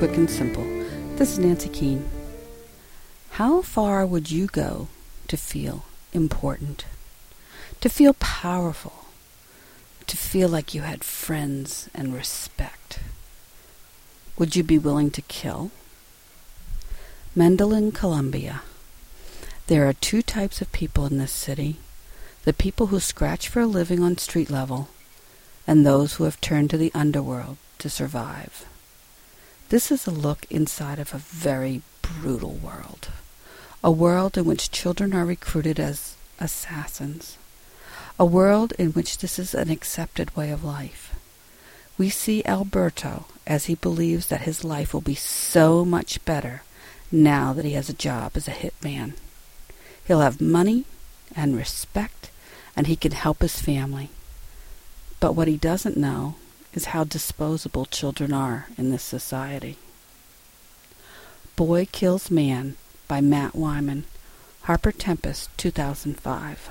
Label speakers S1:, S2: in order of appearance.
S1: quick and simple. This is Nancy Keane. How far would you go to feel important? To feel powerful? To feel like you had friends and respect? Would you be willing to kill? Medellin, Colombia. There are two types of people in this city the people who scratch for a living on street level, and those who have turned to the underworld to survive. This is a look inside of a very brutal world, a world in which children are recruited as assassins, a world in which this is an accepted way of life. We see Alberto as he believes that his life will be so much better now that he has a job as a hitman. He'll have money and respect, and he can help his family. But what he doesn't know is how disposable children are in this society. Boy Kills Man by Matt Whyman, Harper Tempest, 2005.